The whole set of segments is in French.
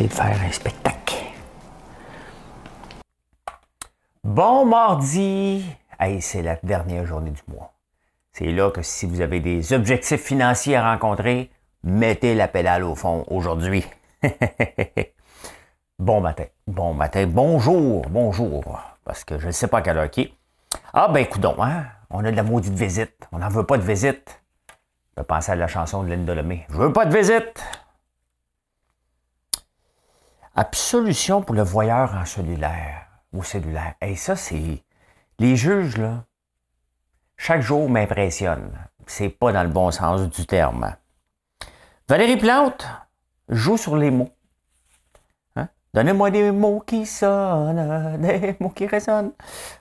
De faire un spectacle. Bon mardi! Hey, c'est la dernière journée du mois. C'est là que si vous avez des objectifs financiers à rencontrer, mettez la pédale au fond aujourd'hui. bon matin, bon matin, bonjour, bonjour. Parce que je ne sais pas quelle heure qui est. Ah ben écoute hein? on a de la maudite visite. On n'en veut pas de visite. Je vais penser à la chanson de Linda Lemay. Je veux pas de visite. Absolution pour le voyeur en cellulaire ou cellulaire. Et ça, c'est. Les juges, là, chaque jour m'impressionnent. C'est pas dans le bon sens du terme. Valérie Plante joue sur les mots. Hein? Donnez-moi des mots qui sonnent, des mots qui résonnent.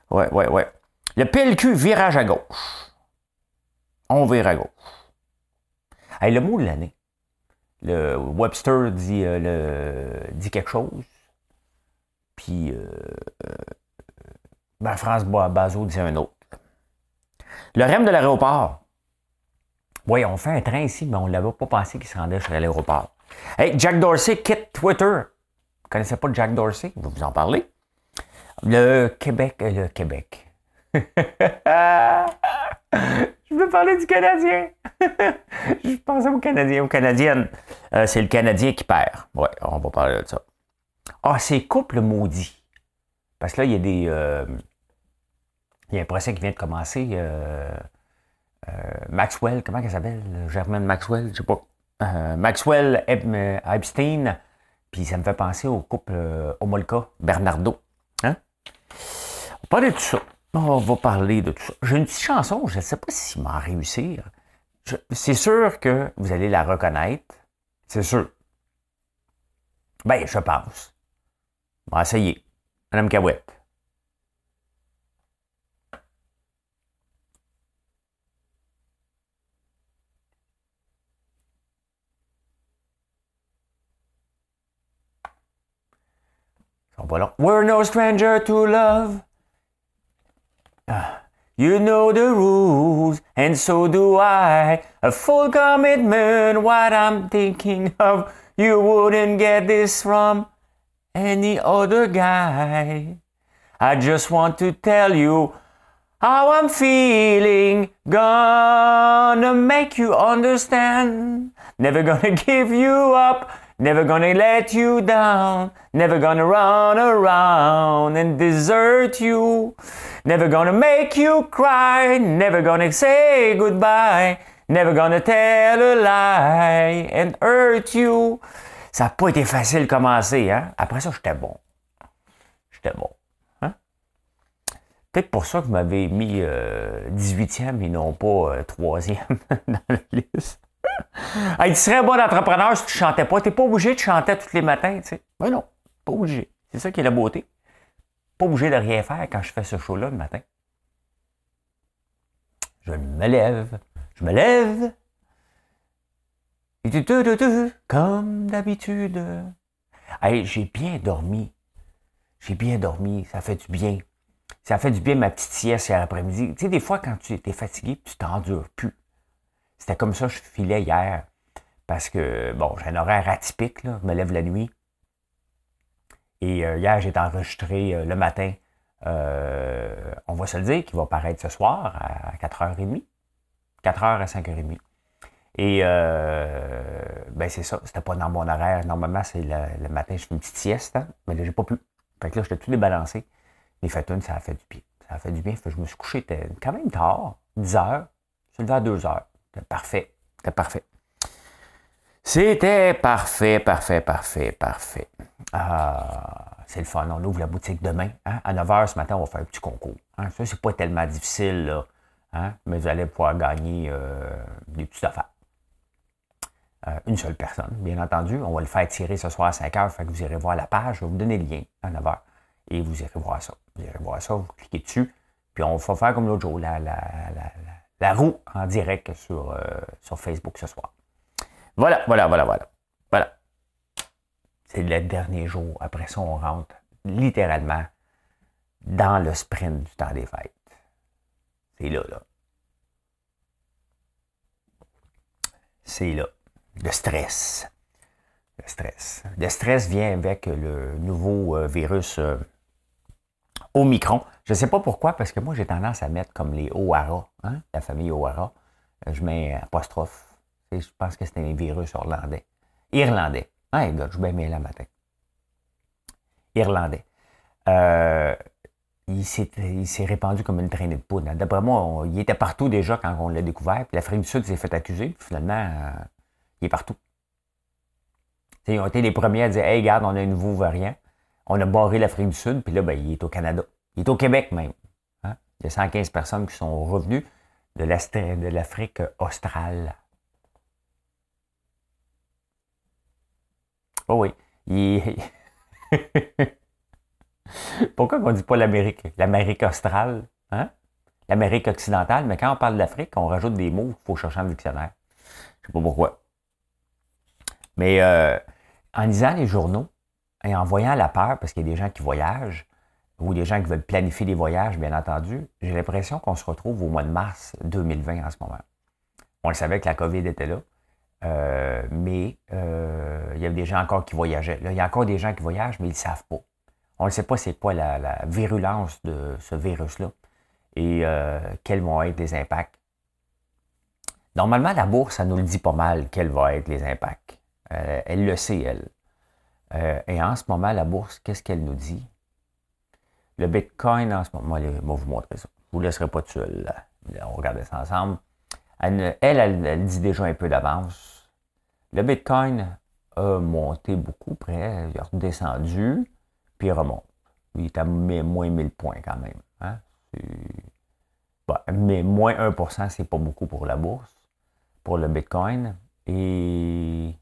Ouais, ouais, ouais. Le PLQ, virage à gauche. On vire à gauche. Hey, le mot de l'année le Webster dit, euh, le, dit quelque chose. Puis euh, euh ben France Bazo dit un autre. Le REM de l'aéroport. Oui, on fait un train ici, mais on ne l'avait pas pensé qu'il se rendait sur l'aéroport. Hey, Jack Dorsey quitte Twitter. Vous ne connaissez pas Jack Dorsey? Je vais vous en parler. Le Québec, euh, le Québec. Je veux parler du Canadien? je pensais aux Canadiens, aux Canadiennes. Euh, c'est le Canadien qui perd. Ouais, on va parler de ça. Ah, c'est couple maudit. Parce que là, il y a des. Euh, il y a un procès qui vient de commencer. Euh, Maxwell, comment elle s'appelle? Germaine Maxwell, je sais pas. Maxwell Epstein. Puis ça me fait penser au couple Homolka, Bernardo. Hein? On va parler de tout ça. On va parler de tout ça. J'ai une petite chanson, je ne sais pas s'il va réussir. C'est sûr que vous allez la reconnaître. C'est sûr. Ben, je pense. On va essayer. Madame Cahouette. We're no stranger to love. You know the rules, and so do I. A full commitment, what I'm thinking of. You wouldn't get this from any other guy. I just want to tell you how I'm feeling. Gonna make you understand. Never gonna give you up. Never gonna let you down. Never gonna run around and desert you. Never gonna make you cry. Never gonna say goodbye. Never gonna tell a lie and hurt you. Ça n'a pas été facile de commencer, hein? Après ça, j'étais bon. J'étais bon. Hein? Peut-être pour ça que vous m'avez mis 18e et non pas 3e dans la liste tu serais bon entrepreneur si tu chantais pas. Tu n'es pas obligé de chanter tous les matins, tu sais. Mais non, pas obligé. C'est ça qui est la beauté. Pas obligé de rien faire quand je fais ce show-là le matin. Je me lève. Je me lève. Et tu, comme d'habitude. J'ai bien dormi. J'ai bien dormi. Ça fait du bien. Ça fait du bien ma petite sieste l'après-midi. Tu sais, des fois, quand tu es fatigué, tu t'endures plus. C'était comme ça que je filais hier. Parce que, bon, j'ai un horaire atypique, là. je me lève la nuit. Et euh, hier, j'ai enregistré euh, le matin, euh, on va se le dire, qui va paraître ce soir à 4h30. 4h à 5h30. Et ben c'est ça, c'était pas dans mon horaire. Normalement, c'est le, matin, je fais une petite sieste, hein. mais là, j'ai pas pu. Fait que là, j'étais tout débalancé. Fait une, ça a fait du bien. Ça a fait du bien. Fait que je me suis couché quand même tard, 10 h Je suis levé à 2 h c'était parfait. C'était parfait. C'était parfait, parfait, parfait, parfait. Ah, c'est le fun. On ouvre la boutique demain. Hein? À 9h ce matin, on va faire un petit concours. Hein? Ça, c'est pas tellement difficile, hein? mais vous allez pouvoir gagner euh, des petites affaires. Euh, une seule personne, bien entendu. On va le faire tirer ce soir à 5 heures, fait que vous irez voir la page, je vais vous donner le lien à 9 heures. Et vous irez voir ça. Vous irez voir ça, vous cliquez dessus, puis on va faire comme l'autre jour, la, la, la, la, roue en direct sur, euh, sur Facebook ce soir. Voilà, voilà, voilà, voilà. Voilà. C'est le dernier jour. Après ça, on rentre littéralement dans le sprint du temps des fêtes. C'est là, là. C'est là. Le stress. Le stress. Le stress vient avec le nouveau euh, virus euh, Omicron. Je ne sais pas pourquoi, parce que moi, j'ai tendance à mettre comme les O'Hara, hein, la famille O'Hara. Euh, je mets apostrophe. Je pense que c'était un virus irlandais. Irlandais. Ah, gars, je vais bien la matin. Irlandais. il s'est répandu comme une traînée de poudre. D'après moi, il était partout déjà quand on l'a découvert. Puis l'Afrique du Sud s'est fait accuser. finalement, il est partout. ils ont été les premiers à dire Hey, regarde, on a un nouveau variant. On a barré l'Afrique du Sud, puis là, ben, il est au Canada. Il est au Québec même. Hein. Il y a 115 personnes qui sont revenues de l'Afrique australe. Oh oui. Pourquoi on ne dit pas l'Amérique? L'Amérique australe, hein? l'Amérique occidentale, mais quand on parle d'Afrique, on rajoute des mots qu'il faut chercher le dictionnaire. Je ne sais pas pourquoi. Mais euh, en lisant les journaux et en voyant la peur, parce qu'il y a des gens qui voyagent, ou des gens qui veulent planifier des voyages, bien entendu, j'ai l'impression qu'on se retrouve au mois de mars 2020 en ce moment. On le savait que la COVID était là, euh, mais euh, il y a des gens encore qui voyageaient. il y a encore des gens qui voyagent, mais ils ne savent pas. On ne sait pas c'est quoi la, virulence de ce virus-là et quels vont être les impacts. Normalement, la bourse, ça nous le dit pas mal, quels vont être les impacts. Euh, elle le sait, elle. Euh, et en ce moment, la bourse, qu'est-ce qu'elle nous dit? Le Bitcoin, en ce moment, je vais vous montrer ça. Je ne vous laisserai pas tout seul. On regarde ça ensemble. Elle, elle, dit déjà un peu d'avance. Le Bitcoin a monté beaucoup près, il a redescendu, puis il remonte. Il est à moins 1000 points quand même. Hein? mais moins 1%, c'est pas beaucoup pour la bourse, pour le Bitcoin. Et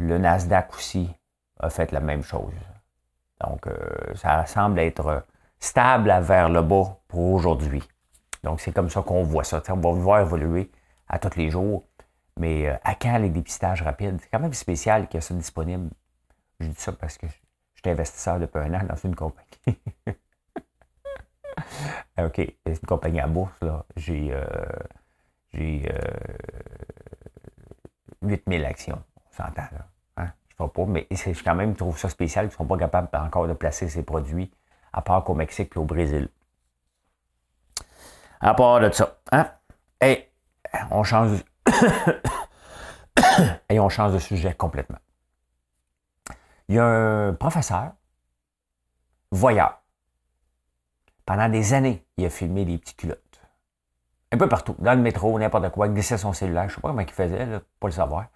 le Nasdaq aussi a fait la même chose. Donc, euh, ça semble être stable vers le bas pour aujourd'hui. Donc, c'est comme ça qu'on voit ça. on va voir évoluer à tous les jours. Mais euh, à quand les dépistages rapides? C'est quand même spécial qu'il y ait ça disponible. Je dis ça parce que je suis investisseur depuis un an dans une compagnie. OK, c'est une compagnie à bourse. J'ai euh, j'ai 8000 actions. On s'entend, là pas, mais je quand même trouve ça spécial qu'ils ne sont pas capables encore de placer ces produits, à part qu'au Mexique et au Brésil. À part de ça. Hein? Et on change. et on change de sujet complètement. Il y a un professeur, voyeur. Pendant des années, il a filmé des petites culottes. Un peu partout, dans le métro, n'importe quoi, il glissait son cellulaire. Je ne sais pas comment il faisait, là, pas le savoir.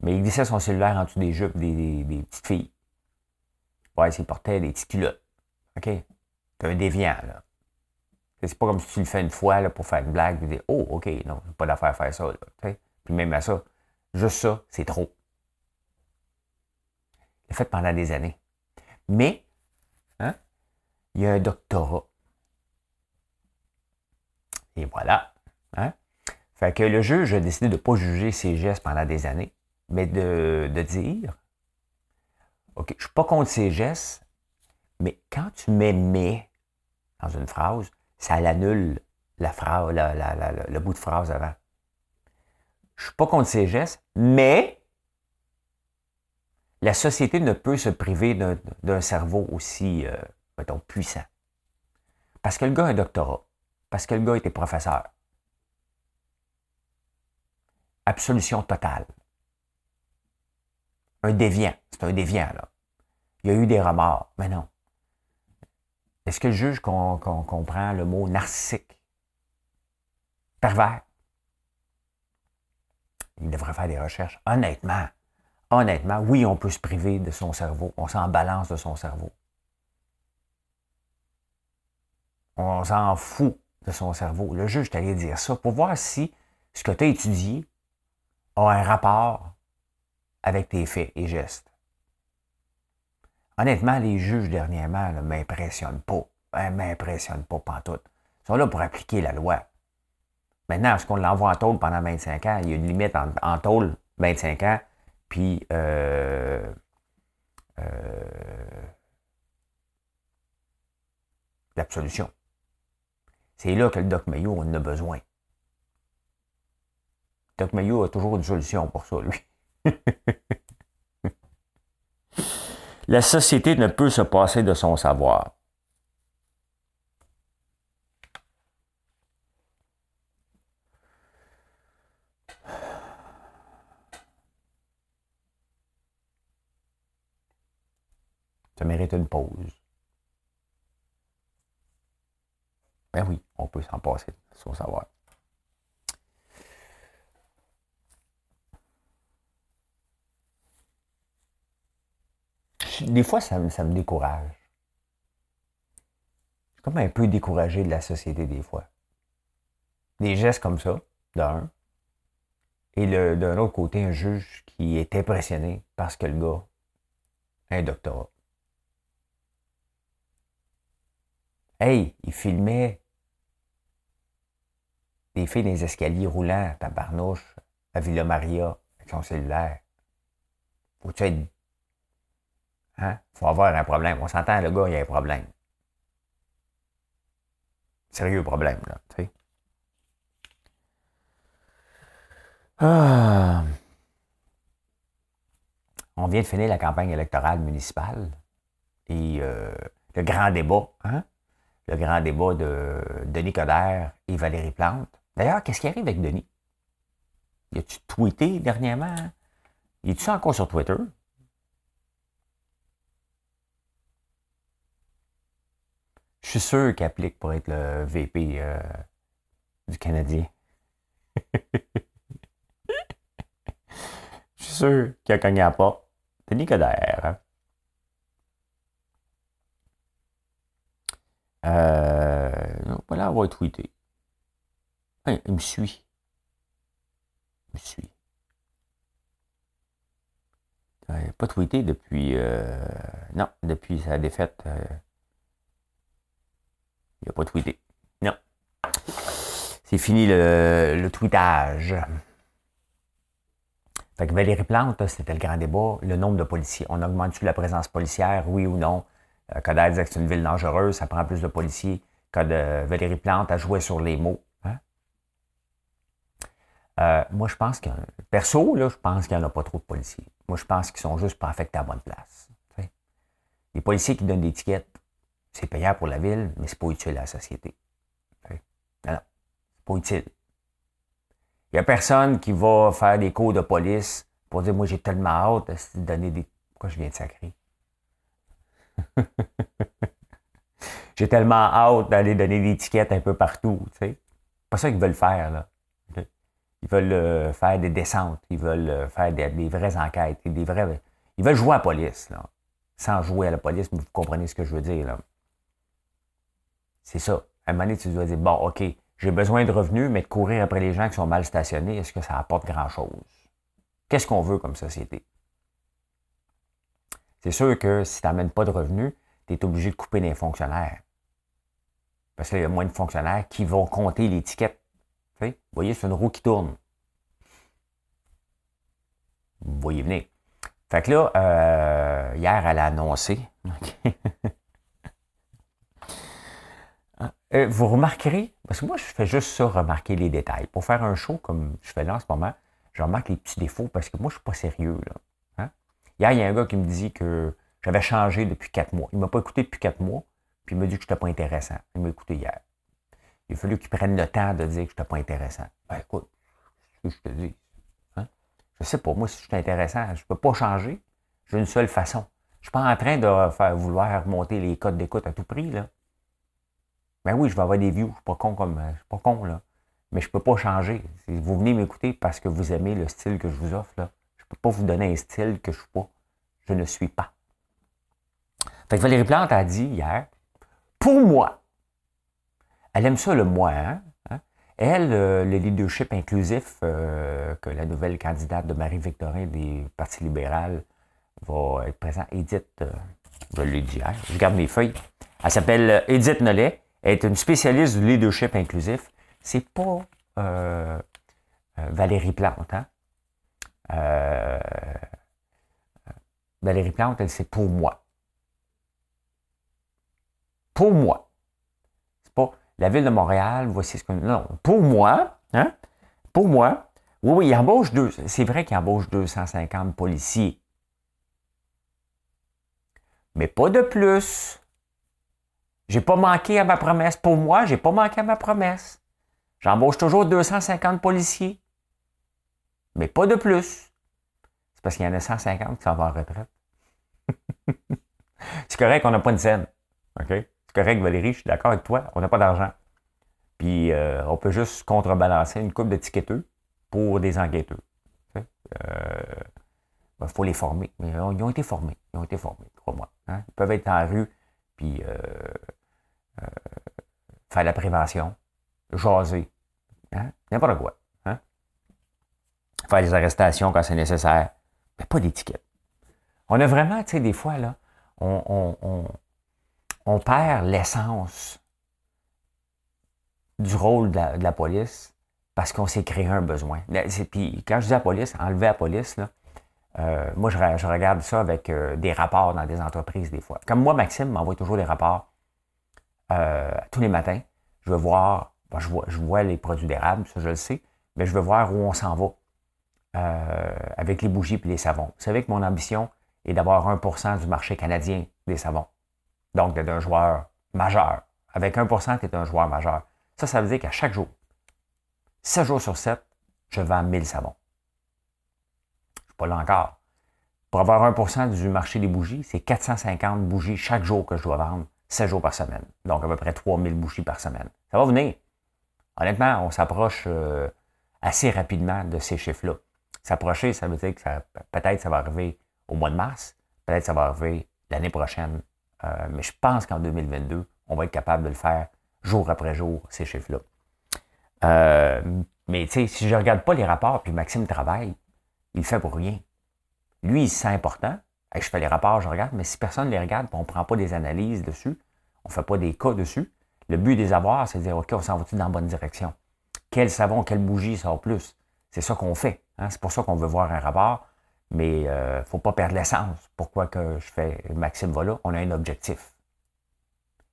Mais il glissait son cellulaire en dessous des jupes des, petites filles. Ouais, il portait des petits culottes. OK? C'est un déviant, là. C'est pas comme si tu le fais une fois là, pour faire une blague et dire Oh, OK, non, pas d'affaire à faire ça. Puis même à ça, juste ça, c'est trop. Il l'a fait pendant des années. Mais, hein, il y a un doctorat. Et voilà. Hein? Fait que le juge a décidé de ne pas juger ses gestes pendant des années mais de, dire, OK, je ne suis pas contre ces gestes, mais quand tu mets mais dans une phrase, ça l'annule la le bout de phrase avant. Je ne suis pas contre ces gestes, mais la société ne peut se priver d'un cerveau aussi, euh, mettons, puissant. Parce que le gars a un doctorat. Parce que le gars était professeur. Absolution totale un déviant. C'est un déviant, là. Il y a eu des remords. Mais non. Est-ce que le juge comprend le mot narcissique? Pervers? Il devrait faire des recherches. Honnêtement, honnêtement, oui, on peut se priver de son cerveau. On s'en balance de son cerveau. On s'en fout de son cerveau. Le juge est allé dire ça pour voir si ce que tu as étudié a un rapport avec tes faits et gestes. Honnêtement, les juges dernièrement ne m'impressionnent pas. Ils ne m'impressionnent pas pantoute. Ils sont là pour appliquer la loi. Maintenant, est-ce qu'on l'envoie en tôle pendant 25 ans? Il y a une limite en, en tôle, 25 ans, puis euh, euh, l'absolution. C'est là que le Doc Mayo en a besoin. Doc Mayo a toujours une solution pour ça, lui. La société ne peut se passer de son savoir. Ça mérite une pause. Ben oui, on peut s'en passer de son savoir. Des fois, ça, me décourage. Je suis comme un peu découragé de la société des fois. Des gestes comme ça, d'un. Et d'un autre côté, un juge qui est impressionné parce que le gars a un doctorat. Hey, il filmait des filles dans les escaliers roulants à Tabarnouche, à Villa Maria, avec son cellulaire. Faut-tu être Hein? Il faut avoir un problème. On s'entend, le gars, il y a un problème. Sérieux problème, là. Ah. On vient de finir la campagne électorale municipale et euh, le grand débat, hein? le grand débat de Denis Coderre et Valérie Plante. D'ailleurs, qu'est-ce qui arrive avec Denis? Y a-tu tweeté dernièrement? Il est-tu encore sur Twitter? Je suis sûr qu'il applique pour être le VP euh, du Canadien. Je suis sûr qu'il a cogné à pas. Denis Coderre. Hein? Euh, voilà, on va tweeter. il me suit. Il me suit. Il pas tweeté depuis. Euh, non, depuis sa défaite. Euh, il n'a pas tweeté. Non. C'est fini le, le tweetage. Fait que Valérie Plante, c'était le grand débat. Le nombre de policiers. On augmente-tu la présence policière, oui ou non? Euh, Coder disait que c'est une ville dangereuse, ça prend plus de policiers. Code Valérie Plante a joué sur les mots. Hein? Euh, moi, je pense que, perso, là, je pense qu'il n'y en a pas trop de policiers. Moi, je pense qu'ils sont juste pas affectés à bonne place. Les policiers qui donnent des tickets, c'est payant pour la ville, mais c'est pas utile à la société. Non, c'est pas utile. Il n'y a personne qui va faire des cours de police pour dire Moi, j'ai tellement hâte de donner des. Pourquoi je viens de sacrer? j'ai tellement hâte d'aller donner des étiquettes un peu partout. C'est pas ça qu'ils veulent faire. Là. Ils veulent euh, faire des descentes, ils veulent euh, faire des, vraies enquêtes, des vrais. Ils veulent jouer à la police, là. Sans jouer à la police, mais vous comprenez ce que je veux dire. Là. C'est ça. À un moment donné, tu dois dire, bon, OK, j'ai besoin de revenus, mais de courir après les gens qui sont mal stationnés, est-ce que ça apporte grand-chose? Qu'est-ce qu'on veut comme société? C'est sûr que si tu n'amènes pas de revenus, tu es obligé de couper des fonctionnaires. Parce qu'il y a moins de fonctionnaires qui vont compter l'étiquette. Vous voyez, c'est une roue qui tourne. Vous voyez venir. Fait que là, euh, hier, elle a annoncé. Euh, vous remarquerez, parce que moi, je fais juste ça, remarquer les détails. Pour faire un show comme je fais là en ce moment, je remarque les petits défauts parce que moi, je ne suis pas sérieux. Là. Hein. Hier, il y a un gars qui me dit que j'avais changé depuis quatre mois. Il ne m'a pas écouté depuis quatre mois, puis il m'a dit que je n'étais pas intéressant. Il m'a écouté hier. Il a fallu qu'il prenne le temps de dire que je n'étais pas intéressant. Ben écoute, ce que je te dis. Hein? Je sais pas, moi, si je suis intéressant, je ne peux pas changer. J'ai une seule façon. Je ne suis pas en train de faire vouloir monter les codes d'écoute à tout prix. Là. Ben oui, je vais avoir des views. Je suis pas con comme. Je suis pas con, là. Mais je peux pas changer. Vous venez m'écouter parce que vous aimez le style que je vous offre, là. Je peux pas vous donner un style que je suis pas. Je ne suis pas. Fait que Valérie Plante a dit hier, pour moi, elle aime ça le moi, hein? hein? Elle, le leadership inclusif que la nouvelle candidate de Marie-Victorin des Parti libéral va être présente, Edith, je l'ai dit hier, je garde mes feuilles. Elle s'appelle Edith Nollet. Est une spécialiste du leadership inclusif. C'est pas Valérie Plante, hein? Valérie Plante, elle, c'est pour moi. Pour moi. C'est pas la ville de Montréal, voici ce que. Non, pour moi, hein? Pour moi, oui, oui, il embauche deux. C'est vrai qu'il embauche 250 policiers. Mais pas de plus. J'ai pas manqué à ma promesse. Pour moi, j'ai pas manqué à ma promesse. J'embauche toujours 250 policiers. Mais pas de plus. C'est parce qu'il y en a 150 qui s'en vont en retraite. c'est correct qu'on n'a pas de scène. OK? C'est correct, Valérie, je suis d'accord avec toi, on n'a pas d'argent. Puis euh, on peut juste contrebalancer une coupe d'étiqueteux pour des enquêteurs. Il euh, faut les former. Mais ils ont été formés. Ils ont été formés, crois-moi. Hein? Ils peuvent être en rue, puis euh, faire la prévention, jaser. Hein? N'importe quoi. Hein? Faire des arrestations quand c'est nécessaire. Mais pas d'étiquette. On a vraiment, tu sais, des fois, là, on, perd l'essence du rôle de la, police parce qu'on s'est créé un besoin. Puis quand je dis la police, enlever la police, là, euh, moi, je, regarde ça avec euh, des rapports dans des entreprises des fois. Comme moi, Maxime m'envoie toujours des rapports euh, tous les matins. Je veux voir, je, vois, je vois les produits d'érable, ça je le sais, mais je veux voir où on s'en va avec les bougies et les savons. Vous savez que mon ambition, et d'avoir 1% du marché canadien des savons. Donc, d'être un joueur majeur. Avec 1% tu es un joueur majeur. Ça, ça veut dire qu'à chaque jour, 7 jours sur 7, je vends 1000 savons. Je ne suis pas là encore. Pour avoir 1% du marché des bougies, c'est 450 bougies chaque jour que je dois vendre, 7 jours par semaine. Donc, à peu près 3000 bougies par semaine. Ça va venir. Honnêtement, on s'approche euh, assez rapidement de ces chiffres-là. S'approcher, ça veut dire que peut-être ça va arriver au mois de mars. Peut-être ça va arriver l'année prochaine. Euh, mais je pense qu'en 2022, on va être capable de le faire jour après jour, ces chiffres-là. Euh, mais tu sais, si je ne regarde pas les rapports, puis Maxime travaille, il le fait pour rien. Lui, c'est important. Je fais les rapports, je regarde, mais si personne ne les regarde, on ne prend pas des analyses dessus, on ne fait pas des cas dessus, le but des avoirs, c'est de dire, OK, on s'en va-tu dans la bonne direction? Quel savon, quelle bougie sort plus? C'est ça qu'on fait. Hein? C'est pour ça qu'on veut voir un rapport. Mais il euh, ne faut pas perdre l'essence. Pourquoi que je fais Maxime Vola? On a un objectif.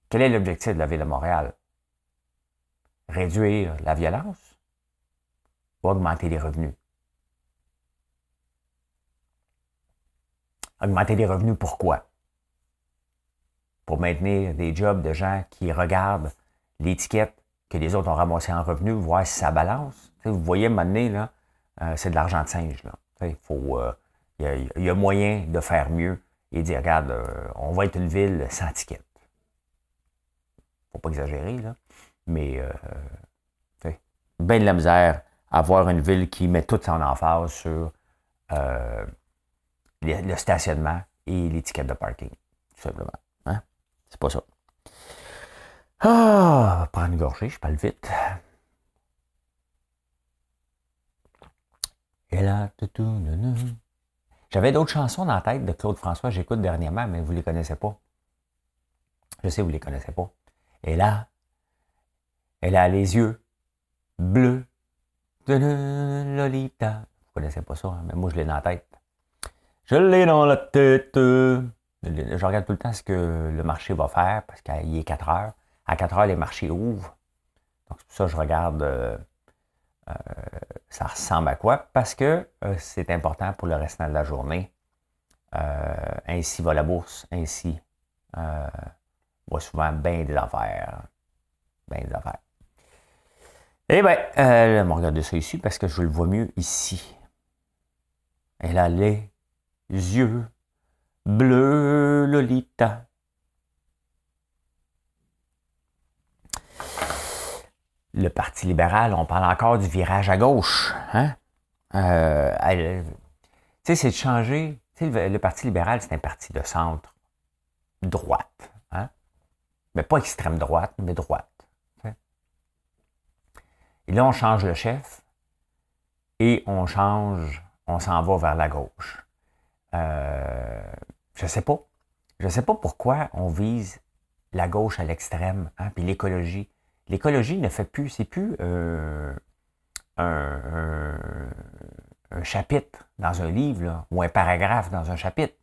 Quel est l'objectif de la Ville de Montréal? Réduire la violence ou augmenter les revenus? Augmenter les revenus, pourquoi? Pour maintenir des jobs de gens qui regardent l'étiquette que les autres ont ramassé en revenus, voir si ça balance. vous voyez, maintenant, là, euh, c'est de l'argent de singe. Il euh, il y, a, moyen de faire mieux et dire, regarde, euh, on va être une ville sans ticket. Faut pas exagérer, là. Mais, euh, bien de la misère avoir une ville qui met toute son emphase sur euh, le, stationnement et l'étiquette de parking, tout simplement. Hein? C'est pas ça. Ah, prendre une gorgée, je parle vite. Et là, j'avais d'autres chansons dans la tête de Claude François, j'écoute dernièrement, mais vous ne les connaissez pas. Je sais, vous ne les connaissez pas. Et là, elle a les yeux bleus Lolita. Vous ne connaissez pas ça, hein, mais moi, je l'ai dans la tête. Je l'ai dans la tête. Je regarde tout le temps ce que le marché va faire, parce qu'il est 4 heures. À 4 heures, les marchés ouvrent. Donc, c'est pour ça que je regarde euh, euh, ça ressemble à quoi? Parce que euh, c'est important pour le restant de la journée. Euh, ainsi va la bourse, ainsi va souvent bien des affaires. Bien des affaires. Eh bien, euh, on va regarder ça ici parce que je le vois mieux ici. Elle a les yeux bleus, Lolita. le Parti libéral, on parle encore du virage à gauche. Hein? Euh, tu sais, c'est de changer. Le, Parti libéral, c'est un parti de centre droite. Hein? Mais pas extrême droite, mais droite. Et là, on change le chef et on change, on s'en va vers la gauche. Euh, je ne sais pas. Je ne sais pas pourquoi on vise la gauche à l'extrême, hein, puis l'écologie. L'écologie ne fait plus, c'est plus euh, un, chapitre dans un livre, ou un paragraphe dans un chapitre,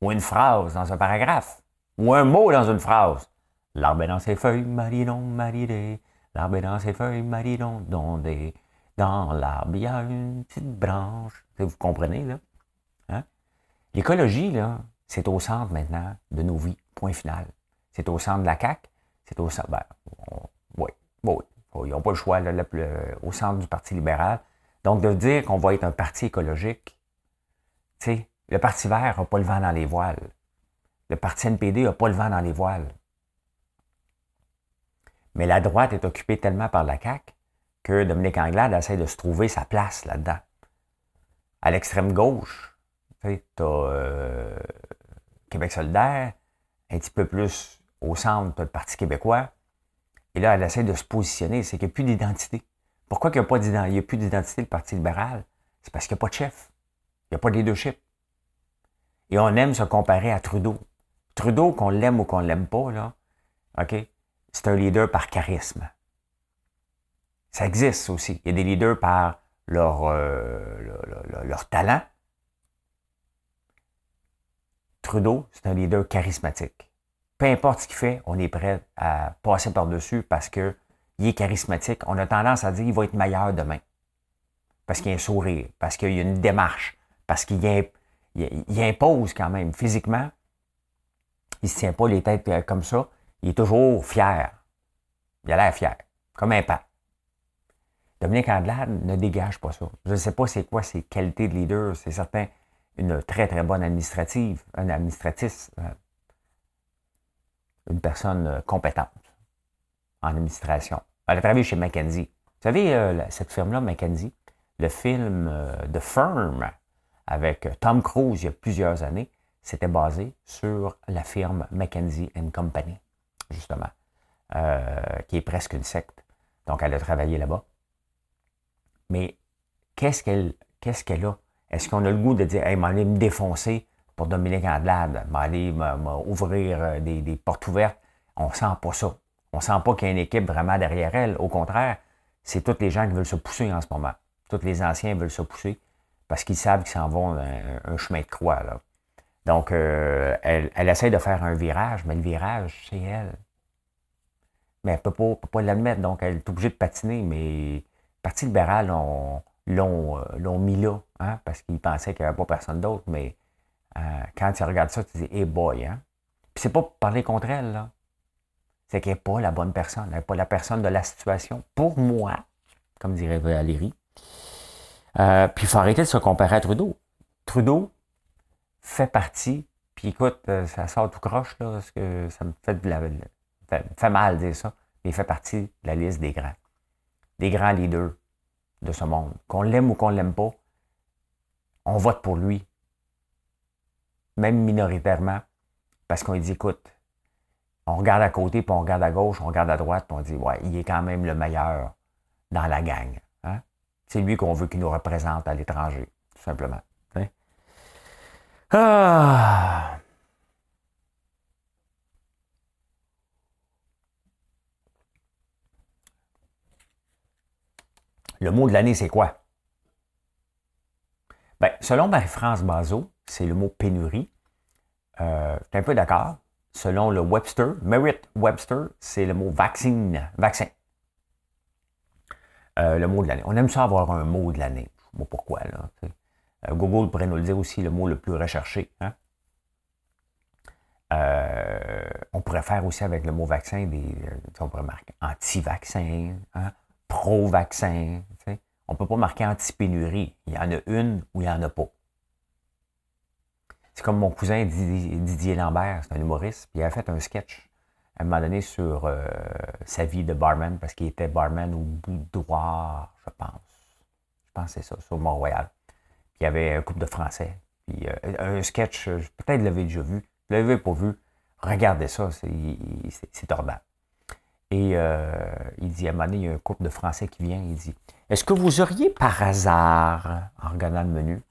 ou une phrase dans un paragraphe, ou un mot dans une phrase. L'arbre dans ses feuilles, maridon, maridé. L'arbre dans ses feuilles, maridon, dondé. Dans l'arbre, il y a une petite branche. Vous comprenez, là? L'écologie, là, c'est au centre maintenant de nos vies. Point final. C'est au centre de la CAQ. C'est au centre. Ben, oui, oui. Ils n'ont pas le choix, là, au centre du Parti libéral. Donc, de dire qu'on va être un parti écologique, tu sais, le Parti vert n'a pas le vent dans les voiles. Le Parti NPD n'a pas le vent dans les voiles. Mais la droite est occupée tellement par la CAQ que Dominique Anglade essaie de se trouver sa place là-dedans. À l'extrême gauche, tu as euh, Québec solidaire, un petit peu plus au centre, tu as le Parti québécois. Et là, elle essaie de se positionner, c'est qu'il n'y a plus d'identité. Pourquoi il n'y a, a, plus d'identité le Parti libéral? C'est parce qu'il n'y a pas de chef. Il n'y a pas de leadership. Et on aime se comparer à Trudeau. Trudeau, qu'on l'aime ou qu'on ne l'aime pas, là, OK? c'est un leader par charisme. Ça existe aussi. Il y a des leaders par leur, euh, leur, talent. Trudeau, c'est un leader charismatique. Peu importe ce qu'il fait, on est prêt à passer par-dessus parce qu'il est charismatique. On a tendance à dire qu'il va être meilleur demain. Parce qu'il a un sourire, parce qu'il y a une démarche, parce qu'il impose quand même physiquement. Il ne se tient pas les têtes euh, comme ça il est toujours fier. Il a l'air fier, comme un pas. Dominique Andelade ne dégage pas ça. Je ne sais pas c'est quoi ses qualités de leader. C'est certain une très, très bonne administrative, un administratrice, euh, une personne euh, compétente en administration. Elle a travaillé chez McKenzie. Vous savez, euh, cette firme-là, McKenzie, le film The Firm avec Tom Cruise il y a plusieurs années, c'était basé sur la firme McKenzie Company justement, qui est presque une secte. Donc, elle a travaillé là-bas. Mais qu'est-ce qu'elle qu'est-ce qu'elle a? Est-ce qu'on a le goût de dire, hey, m'aller me défoncer pour Dominique Andelade, m'aller m'ouvrir euh, des, portes ouvertes? On sent pas ça. On sent pas qu'il y a une équipe vraiment derrière elle. Au contraire, c'est tous les gens qui veulent se pousser en ce moment. Tous les anciens veulent se pousser parce qu'ils savent qu'ils s'en vont un, chemin de croix. Là. Donc, euh, elle, essaie de faire un virage, mais le virage, c'est elle. Mais elle ne peut pas, l'admettre, donc elle est obligée de patiner. Mais Parti libéral euh, l'ont mis là, hein, parce qu'ils pensaient qu'il n'y avait pas personne d'autre. Mais euh, quand tu regardes ça, tu dis, hey boy, hein. Puis c'est pas pour parler contre elle, là. C'est qu'elle n'est pas la bonne personne. Elle n'est pas la personne de la situation. Pour moi, comme dirait Valérie. Euh, puis il faut arrêter de se comparer à Trudeau. Trudeau fait partie, puis écoute, ça sort tout croche, là, parce que ça me fait de fait, mal dire ça, mais il fait partie de la liste des grands. Des grands leaders de ce monde. Qu'on l'aime ou qu'on ne l'aime pas, on vote pour lui. Même minoritairement, parce qu'on dit, écoute, on regarde à côté, puis on regarde à gauche, on regarde à droite, puis on dit, ouais, il est quand même le meilleur dans la gang. Hein? C'est lui qu'on veut qu'il nous représente à l'étranger, tout simplement. Ah! Le mot de l'année, c'est quoi? Ben, selon Marie-France Bazot, c'est le mot pénurie. Euh, je suis un peu d'accord. Selon le Webster, Merritt Webster, c'est le mot vaccine, vaccin. Euh, le mot de l'année. On aime ça avoir un mot de l'année. Je sais pas pourquoi. Là, euh, Google pourrait nous le dire aussi, le mot le plus recherché. Hein. on pourrait faire aussi avec le mot vaccin des. on pourrait marquer anti-vaccin, hein, pro-vaccin. On ne peut pas marquer anti-pénurie. Il y en a une ou il n'y en a pas. C'est comme mon cousin Didier Lambert, c'est un humoriste, puis il a fait un sketch à un moment donné sur euh, sa vie de barman, parce qu'il était barman au boudoir, je pense. Je pense que c'est ça, sur Mont-Royal. Puis il y avait un couple de Français. Puis euh, un sketch, peut-être l'avez déjà vu. Vous l'avez pas vu. Regardez ça, c'est tordant. Et euh, il dit, à un moment donné, il y a un couple de Français qui vient, il dit, est-ce que vous auriez par hasard, en regardant le menu,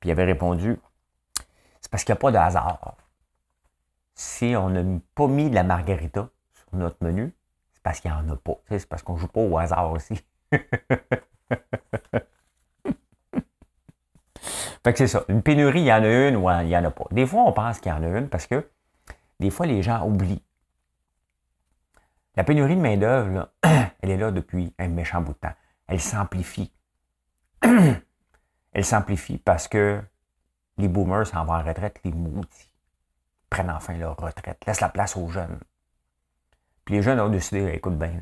puis il avait répondu, c'est parce qu'il n'y a pas de hasard. Si on n'a pas mis de la margarita sur notre menu, c'est parce qu'il n'y en a pas. C'est parce qu'on ne joue pas au hasard aussi. fait que c'est ça. Une pénurie, il y en a une ou il n'y en a pas. Des fois, on pense qu'il y en a une parce que des fois, les gens oublient. La pénurie de main-d'œuvre, elle est là depuis un méchant bout de temps. Elle s'amplifie. elle s'amplifie parce que les boomers s'en vont en retraite, les maudits prennent enfin leur retraite, laissent la place aux jeunes. Puis les jeunes ont décidé, écoute bien,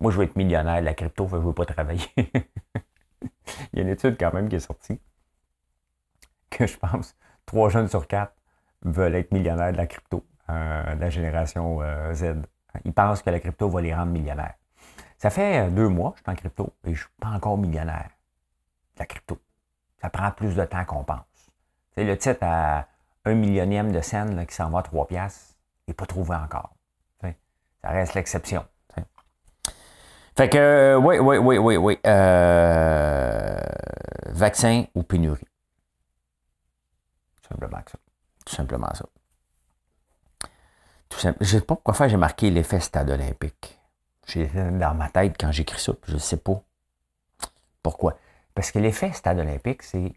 moi je veux être millionnaire la crypto, je ne veux pas travailler. Il y a une étude quand même qui est sortie que je pense trois jeunes sur quatre veulent être millionnaires de la crypto, euh, de la génération euh, Z. Ils pensent que la crypto va les rendre millionnaires. Ça fait euh, deux mois que je suis en crypto et je ne suis pas encore millionnaire la crypto. Ça prend plus de temps qu'on pense. C'est le titre à un millionième de scène qui s'en va à trois piastres n'est pas trouvé encore. Ça reste l'exception. Fait que, oui, oui, oui, oui, oui. vaccin ou pénurie. Simplement ça. Tout simplement ça. Je ne sais pas pourquoi faire, j'ai marqué l'effet stade olympique. J'ai dans ma tête quand j'écris ça, je ne sais pas. Pourquoi? Parce que l'effet stade olympique, c'est.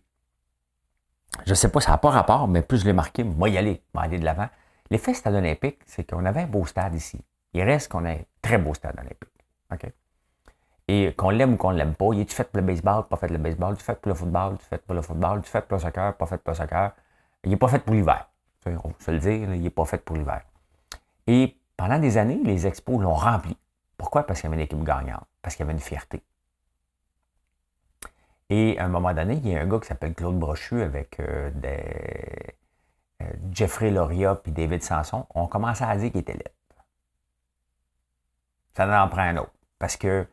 Je ne sais pas, ça n'a pas rapport, mais plus je l'ai marqué, moi y aller, moi aller de l'avant. L'effet stade olympique, c'est qu'on avait un beau stade ici. Il reste qu'on a un très beau stade olympique. OK? Et qu'on l'aime ou qu'on ne l'aime pas, il est fait pour le baseball, pas fait pour le baseball, tu fait pour le football, tu fait pour le football, tu fait pour le soccer, pas fait pour le soccer. Il n'est pas fait pour l'hiver. On se le dire, il n'est pas fait pour l'hiver. Et pendant des années, les expos l'ont rempli. Pourquoi? Parce qu'il y avait une équipe gagnante, parce qu'il y avait une fierté. Et à un moment donné, il y a un gars qui s'appelle Claude Brochu avec euh, des, euh, Jeffrey Loria et David Sanson. On commençait à dire qu'il était laid. Ça en prend un autre. Parce que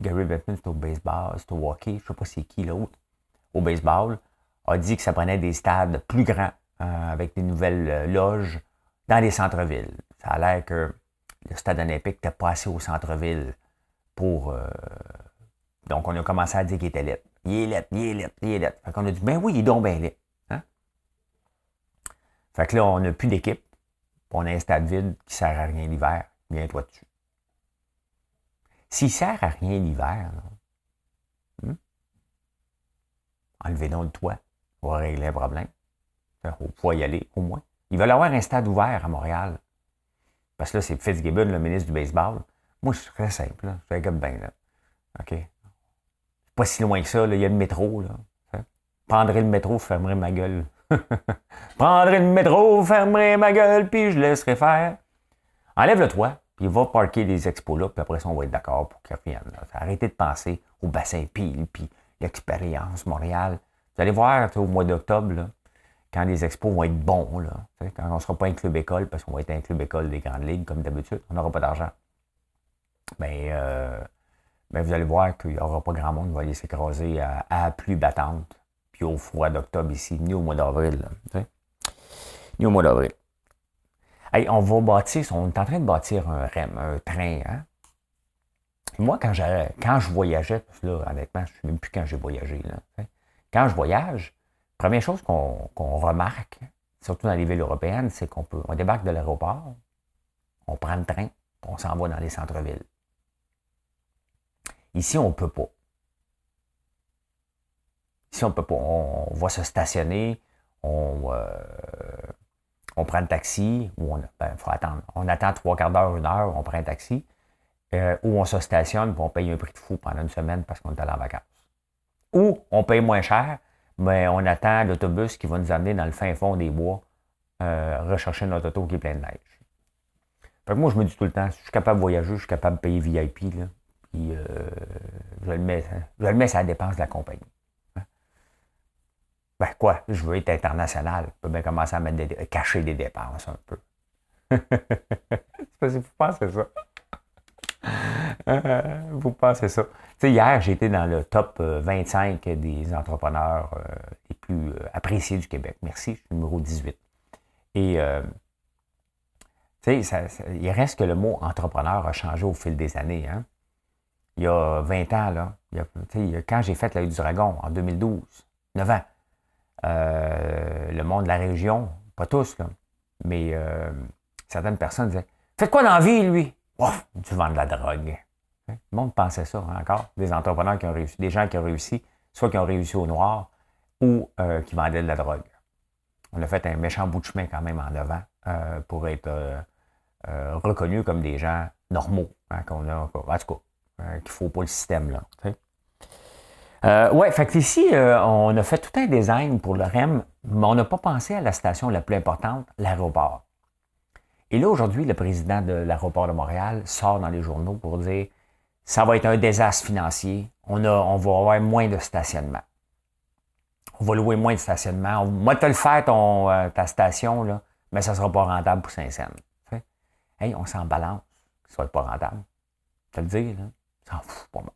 Gary Bettman, c'est au baseball, c'est au hockey, je ne sais pas c'est qui l'autre, au baseball, a dit que ça prenait des stades plus grands, euh, avec des nouvelles loges, dans les centres-villes. Ça a l'air que le stade olympique n'était pas assez au centre-ville pour. Euh, donc, on a commencé à dire qu'il était lettre. Il est lettre, il est lettre, il est lettre. Fait qu'on a dit, ben oui, il est donc bien lettre. Hein? Fait que là, on n'a plus d'équipe. On a un stade vide qui ne sert à rien l'hiver. Viens-toi dessus. S'il ne sert à rien l'hiver, hmm? enlevez donc le toit. On va régler le problème. On va y aller, au moins. Ils veulent avoir un stade ouvert à Montréal. Parce que là, c'est Fitzgibbon, le ministre du baseball. Moi, c'est très simple. Là. Je fais comme bien. Là. OK? Pas si loin que ça. Là. Il y a le métro. Là. Le métro, fermerai ma gueule. Prendrai le métro, fermerai ma gueule, puis je laisserai faire. Enlève le toit, puis va parquer les expos là, puis après ça, on va être d'accord pour qu'ils reviennent. Arrêtez de penser au bassin pile, puis l'expérience Montréal. Vous allez voir au mois d'octobre, quand les expos vont être bons, là, quand on ne sera pas un club école, parce qu'on va être un club école des grandes ligues comme d'habitude, on n'aura pas d'argent. Mais, euh, vous allez voir qu'il n'y aura pas grand monde qui va aller s'écraser à, à, pluie battante, puis au froid d'octobre ici, ni au mois d'avril. Ni au mois d'avril. Hey, on va bâtir, on est en train de bâtir un REM, un train. Hein? Moi, quand, quand je voyageais, parce que là, je ne sais même plus quand j'ai voyagé. Là, quand je voyage, Première chose qu'on remarque, surtout dans les villes européennes, c'est qu'on peut, on débarque de l'aéroport, on prend le train, on s'en va dans les centres-villes. Ici, on ne peut pas. Ici, on ne peut pas. On, va se stationner, on, euh, on prend le taxi, ou on ben, faut attendre. On attend trois quarts d'heure, une heure, on prend un taxi, euh, ou on se stationne, puis on paye un prix de fou pendant une semaine parce qu'on est allé en vacances. Ou on paye moins cher, mais on attend l'autobus qui va nous amener dans le fin fond des bois, euh, rechercher notre auto qui est plein de neige. Moi, je me dis tout le temps, si je suis capable de voyager, je suis capable de payer VIP, là, puis euh, je, le mets, je le mets sur la dépense de la compagnie. Hein? Ben quoi, je veux être international. Je peux bien commencer à cacher des dépenses un peu. C'est parce que vous pensez ça. Vous pensez ça. Hier, j'étais dans le top 25 euh, des entrepreneurs euh, les plus euh, appréciés du Québec. Merci, je suis numéro 18. Et il reste que le mot entrepreneur a changé au fil des années. Hein? Il y a 20 ans, là, quand j'ai fait l'œil du dragon en 2012, 9 ans, euh, le monde de la région, pas tous, là, mais euh, certaines personnes disaient Faites quoi dans la vie, lui? Ouf, Tu vends de la drogue. Le monde pensait ça hein, encore. Des entrepreneurs qui ont réussi, des gens qui ont réussi, soit qui ont réussi au noir ou euh, qui vendaient de la drogue. On a fait un méchant bout de chemin quand même en 9 ans pour être reconnus comme des gens normaux. Hein, qu'on a, en tout cas, qu'il ne faut pas le système. là. Euh, ouais, fait ici, euh, on a fait tout un design pour le REM, mais on n'a pas pensé à la station la plus importante, l'aéroport. Et là, aujourd'hui, le président de l'aéroport de Montréal sort dans les journaux pour dire ça va être un désastre financier, on, a, on va avoir moins de stationnement. On va louer moins de stationnement. Moi, te le faire, euh, ta station, là, mais ça ne sera pas rentable pour Saint-Saëns. Hey, on s'en balance, que ce soit pas rentable. Tu le dire, là, s'en fout pas mal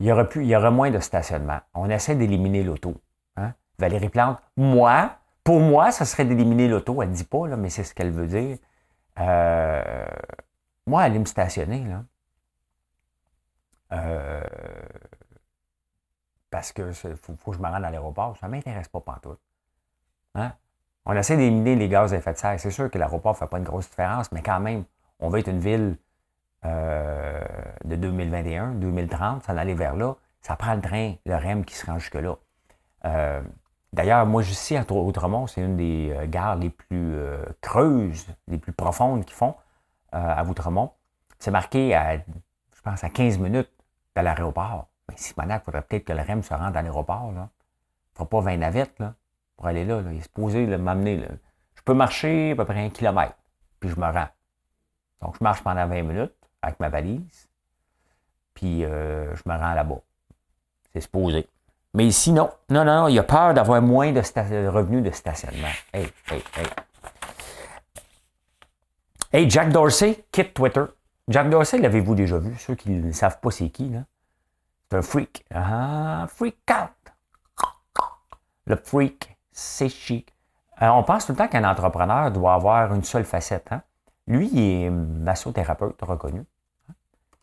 il y, aura plus, il y aura moins de stationnement. On essaie d'éliminer l'auto. Hein? Valérie Plante, moi, pour moi, ça serait d'éliminer l'auto. Elle ne dit pas, là, mais c'est ce qu'elle veut dire. Euh, moi, aller me stationner, là. Euh, parce que faut, faut, que je me rende à l'aéroport. Ça ne m'intéresse pas pantoute. Hein? On essaie d'éliminer les gaz à effet de serre. C'est sûr que l'aéroport ne fait pas une grosse différence, mais quand même, on veut être une ville euh, de 2021, 2030, ça allait vers là. Ça prend le train, le REM qui se rend jusque-là. D'ailleurs, moi, ici, à Outremont, c'est une des euh, gares les plus creuses, les plus profondes qu'ils font à Outremont. C'est marqué à, je pense, à 15 minutes de l'aéroport. Mais si il faudrait peut-être que le REM se rende à l'aéroport. Il ne fera pas 20 navettes là, pour aller là. Il est supposé m'amener. Je peux marcher à peu près un kilomètre, puis je me rends. Donc, je marche pendant 20 minutes avec ma valise, puis euh, je me rends là-bas. C'est supposé. Mais sinon, non, non, non, il a peur d'avoir moins de, revenus de stationnement. Hey, hey, hey. Hey, Jack Dorsey quitte Twitter. Jack Dorsey, l'avez-vous déjà vu? Ceux qui ne savent pas c'est qui, là. C'est un freak. Ah, freak out. Le freak, c'est chic. Euh, on pense tout le temps qu'un entrepreneur doit avoir une seule facette. Hein? Lui, il est massothérapeute reconnu.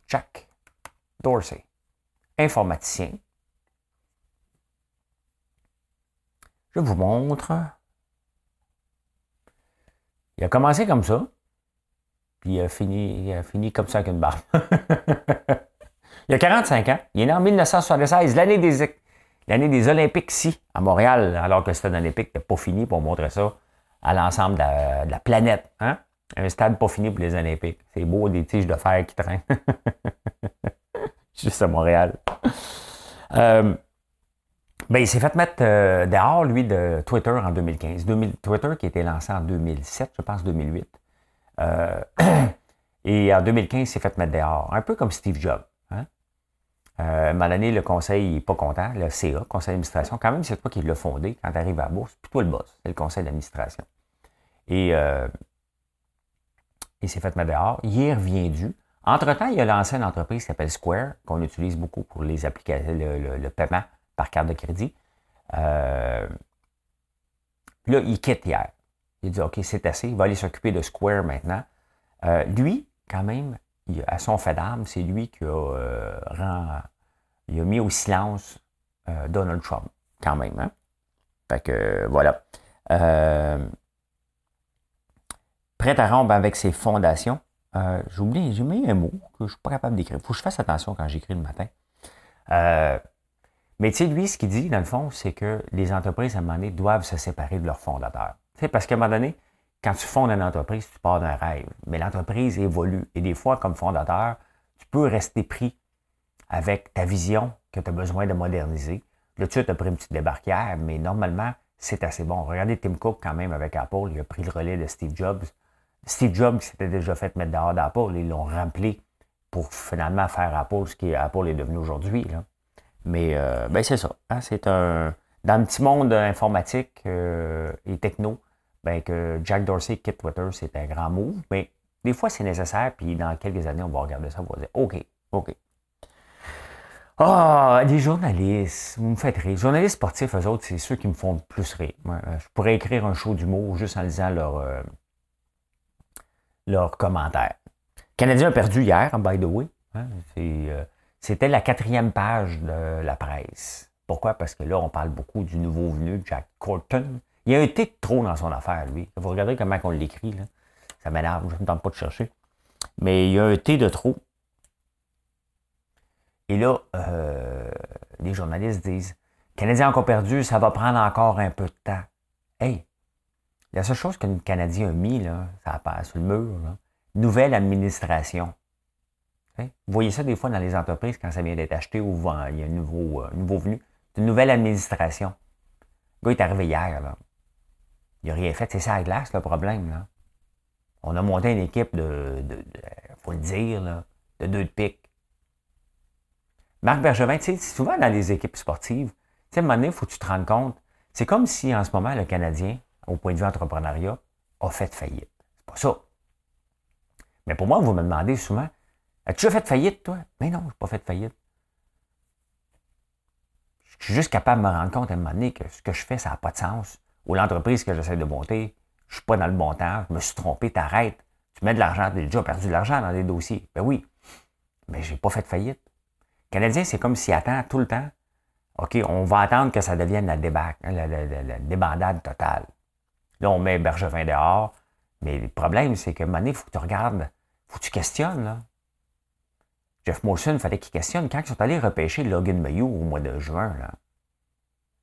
Jack Dorsey, informaticien. Je vous montre. Il a commencé comme ça, puis il a fini, il a fini comme ça avec une barbe. il a 45 ans. Il est né en 1976, l'année des, l'année des Olympiques ici, à Montréal, alors que c'était un Olympique n'a pas fini pour montrer ça à l'ensemble de, de la, planète. Hein? Un stade pas fini pour les Olympiques. C'est beau, des tiges de fer qui traînent. Juste à Montréal. Euh, ben, il s'est fait mettre euh, dehors, lui, de Twitter en 2015. Twitter qui a été lancé en 2007, je pense 2008. Euh, et en 2015, il s'est fait mettre dehors. Un peu comme Steve Jobs. Hein? à un donné, le conseil n'est pas content, le CA, conseil d'administration. Quand même, c'est toi qui l'as fondé quand tu arrives à la bourse. Puis toi, le boss, c'est le conseil d'administration. Et il s'est fait mettre dehors. Il est revenu. Entre-temps, il a lancé une entreprise qui s'appelle Square, qu'on utilise beaucoup pour les applications, le, paiement par carte de crédit. Euh, là, il quitte hier. Il dit OK, c'est assez, il va aller s'occuper de Square maintenant. Euh, lui, quand même, à son fait d'âme, c'est lui qui a, euh, il a mis au silence Donald Trump, quand même. Hein? Fait que voilà prêt à rompre avec ses fondations. J'ai oublié, j'ai mis un mot que je ne suis pas capable d'écrire. Il faut que je fasse attention quand j'écris le matin. Mais tu sais, lui, ce qu'il dit, dans le fond, c'est que les entreprises, à un moment donné, doivent se séparer de leurs fondateurs. Tu parce qu'à un moment donné, quand tu fondes une entreprise, tu pars d'un rêve. Mais l'entreprise évolue. Et des fois, comme fondateur, tu peux rester pris avec ta vision que tu as besoin de moderniser. Là, tu as pris une petite débarquière, mais normalement, c'est assez bon. Regardez Tim Cook quand même avec Apple, il a pris le relais de Steve Jobs. Steve Jobs s'était déjà fait mettre dehors d'Apple, ils l'ont rempli pour finalement faire Apple ce qui Apple est devenu aujourd'hui. Mais euh, ben c'est ça. Hein, c'est un. Dans le petit monde informatique euh, et techno, ben que Jack Dorsey quitte Twitter, c'est un grand move. Mais des fois, c'est nécessaire, puis dans quelques années, on va regarder ça, on va dire OK, OK. Ah, les journalistes, vous me faites rire. Les journalistes sportifs, eux autres, c'est ceux qui me font le plus rire. Euh, je pourrais écrire un show d'humour juste en lisant leur, leurs commentaires. Le Canadien a perdu hier, by the way. Hein, euh, c'était la quatrième page de la presse. Pourquoi? Parce que là, on parle beaucoup du nouveau venu, Jack Corton. Il y a un T de trop dans son affaire, lui. Vous regardez comment on l'écrit, là. Ça m'énerve, je ne tente pas de chercher. Mais il y a un T de trop. Et là, euh, les journalistes disent Canadien encore perdu, ça va prendre encore un peu de temps. Hey, la seule chose que le Canadien a mis, ça passe sur le mur, nouvelle administration. Vous voyez ça des fois dans les entreprises quand ça vient d'être acheté ou il y a un nouveau, euh, nouveau venu. C'est une nouvelle administration. Le gars est arrivé hier. Là. Il n'a rien fait. C'est ça la glace, le problème. Là. On a monté une équipe de, il faut le dire, de deux de pique. Marc Bergevin, tu sais, souvent dans les équipes sportives, tu sais, à un moment donné, il faut que tu te rendes compte. C'est comme si en ce moment, le Canadien, au point de vue entrepreneuriat, a fait faillite. C'est pas ça. Mais pour moi, vous me demandez souvent, as-tu déjà fait faillite, toi? Mais non, je n'ai pas fait faillite. Je suis juste capable de me rendre compte à un moment donné que ce que je fais, ça n'a pas de sens. Ou l'entreprise que j'essaie de monter, je ne suis pas dans le bon temps, je me suis trompé, t'arrêtes. Tu mets de l'argent, tu as déjà perdu de l'argent dans des dossiers. Ben oui. Mais j'ai pas fait faillite. Canadien, c'est comme s'il attend tout le temps. OK, on va attendre que ça devienne la, hein, la, débandade totale. Là, on met Bergevin dehors. Mais le problème, c'est moment donné, il faut que tu regardes, il faut que tu questionnes. Là. Jeff Molson, fallait qu'il questionne. Quand ils sont allés repêcher Logan Mayou au mois de juin, là,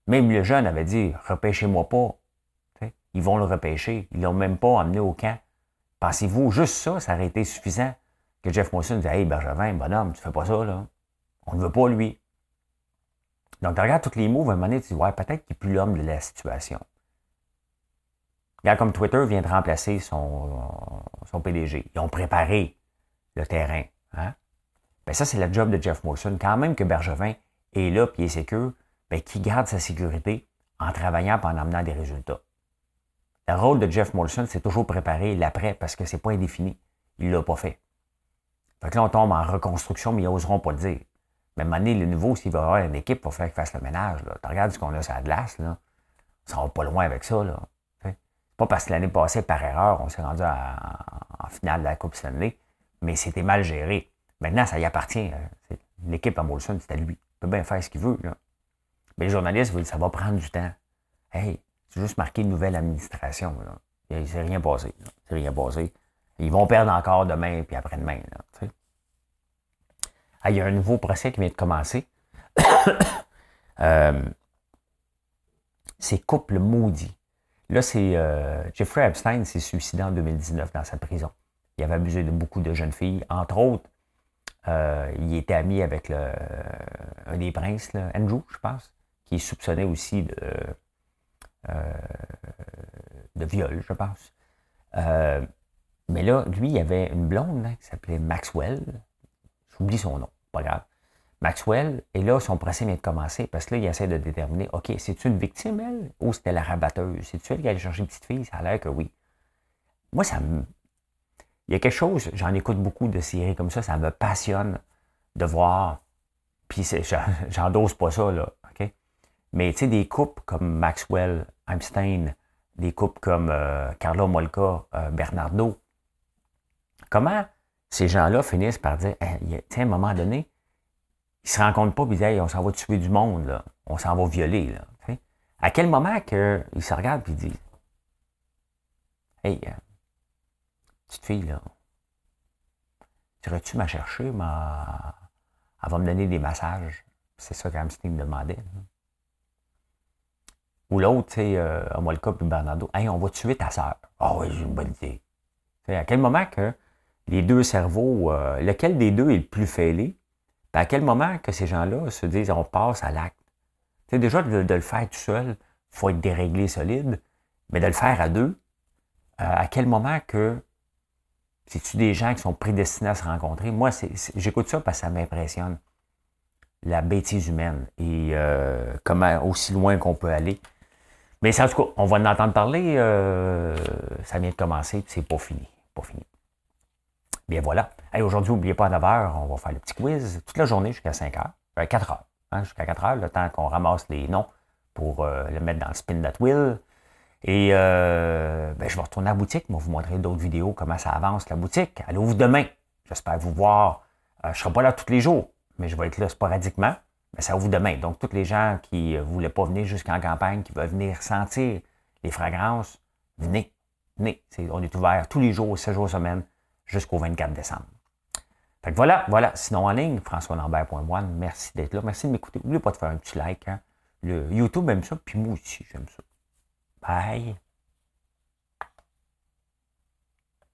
même le jeune avait dit repêchez-moi pas. ils vont le repêcher. Ils l'ont même pas amené au camp. Pensez-vous, juste ça, ça aurait été suffisant? Que Jeff Molson dise Hey Bergevin, bonhomme, tu fais pas ça, là. On ne veut pas lui. Donc, tu regardes tous les mots, à un moment donné, tu dis Ouais, peut-être qu'il n'est plus l'homme de la situation. Regarde comme Twitter vient de remplacer son, son PDG. Ils ont préparé le terrain. Hein? Ben ça, c'est le job de Jeff Molson. Quand même que Bergevin est là, puis est sécure, ben, qui garde sa sécurité en travaillant et en amenant des résultats. Le rôle de Jeff Molson, c'est toujours préparer l'après parce que c'est pas indéfini. Il l'a pas fait. Fait que là, on tombe en reconstruction, mais ils n'oseront pas le dire. Mais à le nouveau, s'il va avoir une équipe pour faire qu'il fasse le ménage, tu regardes ce qu'on a sur la glace, là, ça va pas loin avec ça. Là. Pas parce que l'année passée, par erreur, on s'est rendu en finale de la Coupe Stanley, mais c'était mal géré. Maintenant, ça y appartient. Euh, l'équipe à Molson, c'est à lui. Il peut bien faire ce qu'il veut. Mais les journalistes ça va prendre du temps. Hey, c'est juste marqué nouvelle administration. Là. Il s'est rien passé. C'est rien passé. Ils vont perdre encore demain puis après-demain. il y a un nouveau procès qui vient de commencer. euh, c'est couple maudit. Là, c'est euh, Jeffrey Epstein s'est suicidé en 2019 dans sa prison. Il avait abusé de beaucoup de jeunes filles, entre autres euh, il était ami avec le, un des princes, Andrew, je pense, qui est soupçonné aussi de, euh, de viol, je pense. Euh, mais là, lui, il avait une blonde qui s'appelait Maxwell. J'oublie son nom, pas grave. Maxwell, et là, son procès vient de commencer parce que là, il essaie de déterminer, OK, c'est-tu une victime, elle, ou c'était la rabatteuse? C'est-tu elle qui allait chercher une petite fille? Ça a l'air que oui. Moi, ça me, il y a quelque chose, j'en écoute beaucoup de séries comme ça, ça me passionne de voir. Puis j'endose pas ça, là. OK? Mais tu sais, des couples comme Maxwell, Einstein, des couples comme euh, Carlo Molka, euh, Bernardo, comment ces gens-là finissent par dire, hey, à un moment donné, ils se compte pas, ils disent, on s'en va tuer du monde, là. on s'en va violer. Là. À quel moment qu'ils se regardent et disent, hey, euh, petite fille, là, irais-tu m'en chercher? Ma... Elle va me donner des massages. C'est ça qu'Amstein me demandait. Ou l'autre, tu sais, euh, Omolka puis Bernardo, hey, on va tuer ta sœur? Ah oui, j'ai une bonne idée. à quel moment que les deux cerveaux, euh, lequel des deux est le plus fêlé? à quel moment que ces gens-là se disent on passe à l'acte? déjà, de, le faire tout seul, il faut être déréglé solide, mais de le faire à deux, euh, à quel moment que c'est-tu des gens qui sont prédestinés à se rencontrer? Moi, j'écoute ça parce que ça m'impressionne. La bêtise humaine et euh, comment aussi loin qu'on peut aller. Mais en tout cas, on va en entendre parler. Euh, ça vient de commencer, c'est pas fini. Pas fini. Bien voilà. Aujourd'hui, n'oubliez pas à 9h, on va faire le petit quiz toute la journée jusqu'à 5h. 4 h jusqu'à 4 h le temps qu'on ramasse les noms pour euh, le mettre dans le spin that wheel. Et euh, ben, je vais retourner à la boutique. Moi, vous montrer d'autres vidéos, comment ça avance, la boutique. Elle ouvre demain? J'espère vous voir. Euh, je ne serai pas là tous les jours, mais je vais être là sporadiquement. Mais ça ouvre demain. Donc, tous les gens qui ne voulaient pas venir jusqu'en campagne, qui veulent venir sentir les fragrances, venez. Venez. on est ouvert tous les jours, 7 jours semaine, jusqu'au 24 décembre. Fait que voilà, voilà. Sinon, en ligne, françoislambert.one. Merci d'être là. Merci de m'écouter. N'oubliez pas de faire un petit like. Hein. Le YouTube aime ça, puis moi aussi, j'aime ça. 哎呀